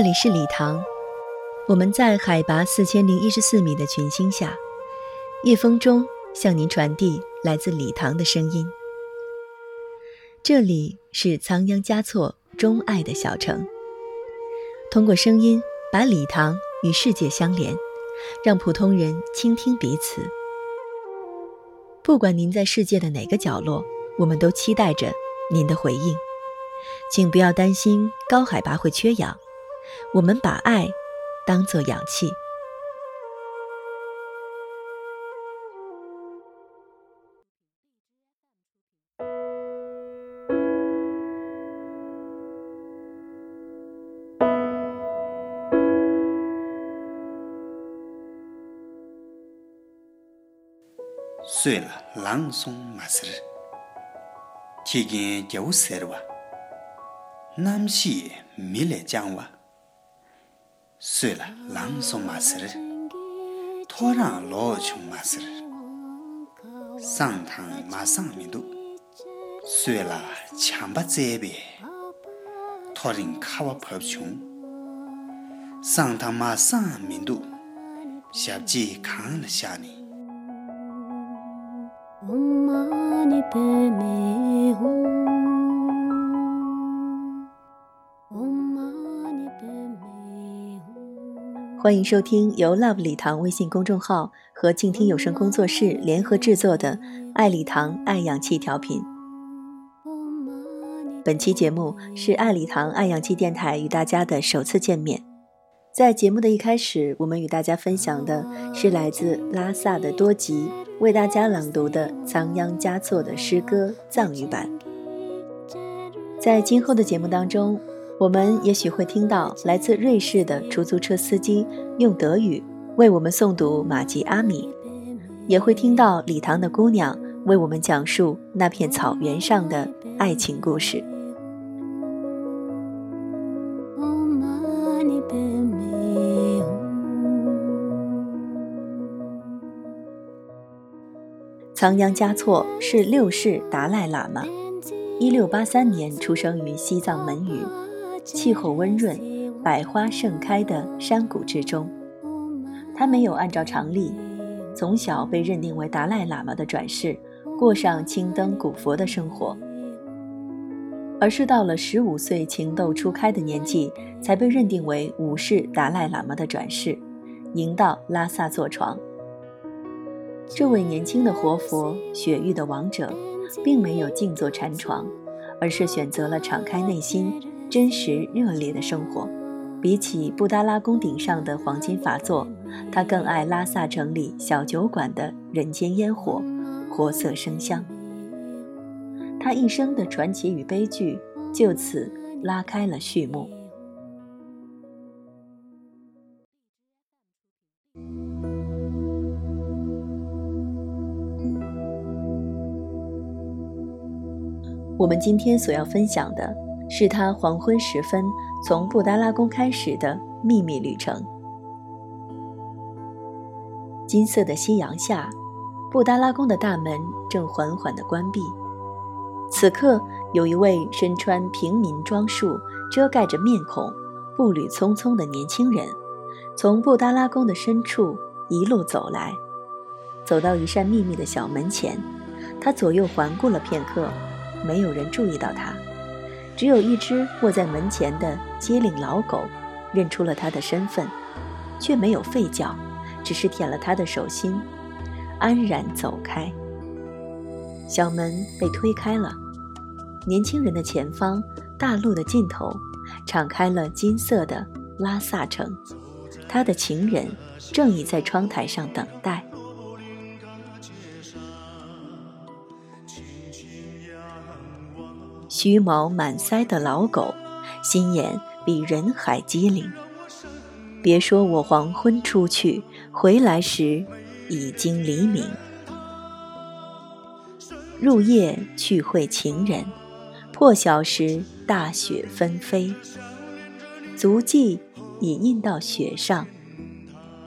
这里是礼堂，我们在海拔四千零一十四米的群星下，夜风中向您传递来自礼堂的声音。这里是仓央嘉措钟爱的小城，通过声音把礼堂与世界相连，让普通人倾听彼此。不管您在世界的哪个角落，我们都期待着您的回应。请不要担心高海拔会缺氧，我们把爱当作氧气。睡了，朗诵马斯日，天间叫塞了哇，南西没来讲 sui la lang song ma sir, to rang lo chung ma sir, sang tang ma sang mi du, sui la chang pa zhe be, to ring ka wa pab chung, sang tang ma sang mi du, xiab ji kang la xia ni. Om mani pe me hum 欢迎收听由 Love 礼堂微信公众号和静听有声工作室联合制作的《爱礼堂爱氧气调频》。本期节目是爱礼堂爱氧气电台与大家的首次见面。在节目的一开始，我们与大家分享的是来自拉萨的多吉为大家朗读的仓央嘉措的诗歌藏语版。在今后的节目当中。我们也许会听到来自瑞士的出租车司机用德语为我们诵读马吉阿米，也会听到礼堂的姑娘为我们讲述那片草原上的爱情故事。仓央嘉措是六世达赖喇嘛，一六八三年出生于西藏门隅。气候温润、百花盛开的山谷之中，他没有按照常理，从小被认定为达赖喇嘛的转世，过上青灯古佛的生活，而是到了十五岁情窦初开的年纪，才被认定为五世达赖喇嘛的转世，迎到拉萨坐床。这位年轻的活佛、雪域的王者，并没有静坐禅床，而是选择了敞开内心。真实热烈的生活，比起布达拉宫顶上的黄金法座，他更爱拉萨城里小酒馆的人间烟火、活色生香。他一生的传奇与悲剧就此拉开了序幕。我们今天所要分享的。是他黄昏时分从布达拉宫开始的秘密旅程。金色的夕阳下，布达拉宫的大门正缓缓地关闭。此刻，有一位身穿平民装束、遮盖着面孔、步履匆匆的年轻人，从布达拉宫的深处一路走来，走到一扇秘密的小门前。他左右环顾了片刻，没有人注意到他。只有一只卧在门前的机灵老狗，认出了他的身份，却没有吠叫，只是舔了他的手心，安然走开。小门被推开了，年轻人的前方，大路的尽头，敞开了金色的拉萨城，他的情人正倚在窗台上等待。须毛满腮的老狗，心眼比人还机灵。别说我黄昏出去，回来时已经黎明。入夜去会情人，破晓时大雪纷飞，足迹已印到雪上，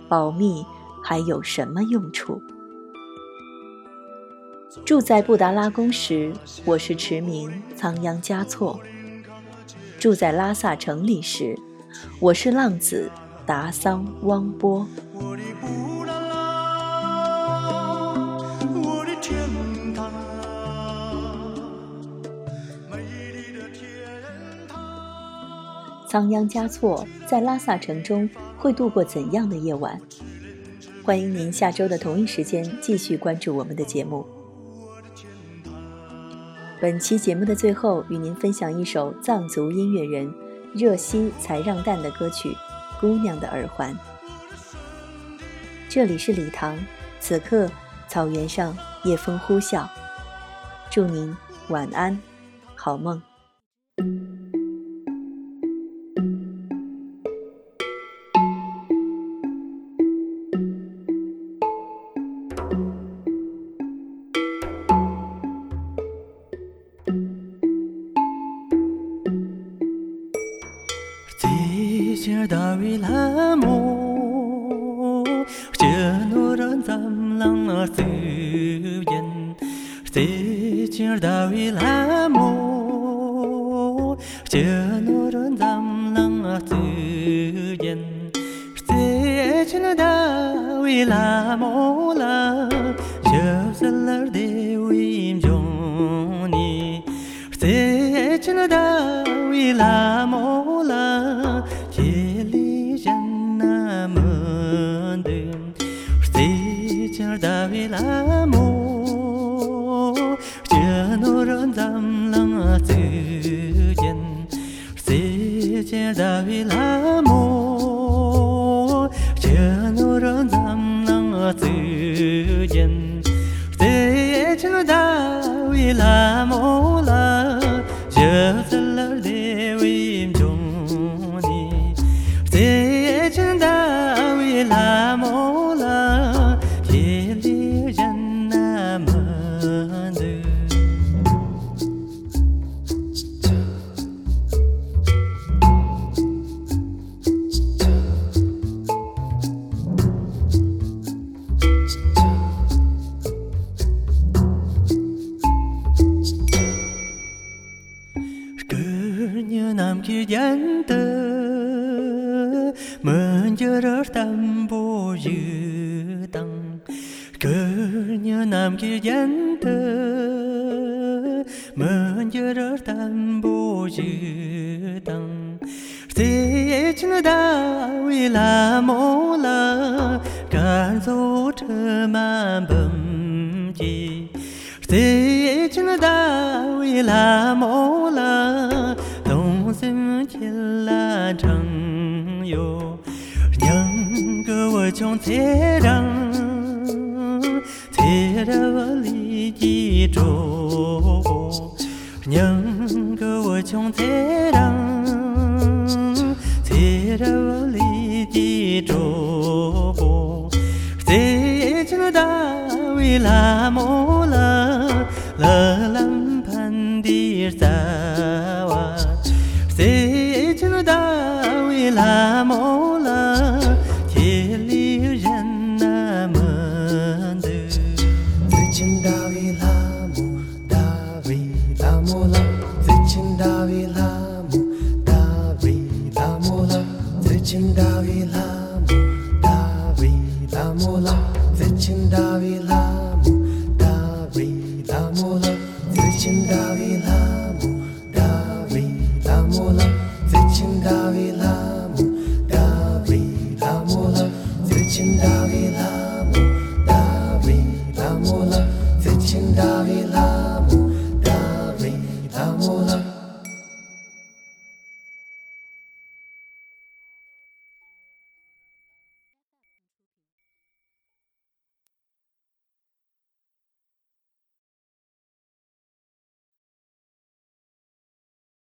保密还有什么用处？住在布达拉宫时，我是驰名仓央嘉措；住在拉萨城里时，我是浪子达桑汪波。仓央嘉措在拉萨城中会度过怎样的夜晚？欢迎您下周的同一时间继续关注我们的节目。本期节目的最后，与您分享一首藏族音乐人热西才让旦的歌曲《姑娘的耳环》。这里是礼堂，此刻草原上夜风呼啸，祝您晚安，好梦。mo che no ran sam lang ar se yen se chir da wi la mo che no ran sam lang ar se yen se chir da wi la mo tam lang zhe jian zhe jian da vi la dong sim qi la chang yo 两个我穷且让。 的我里记住，娘个我穷在让，在我里记住，在这大为拉木拉拉兰盘的沙 最亲大为拉，最亲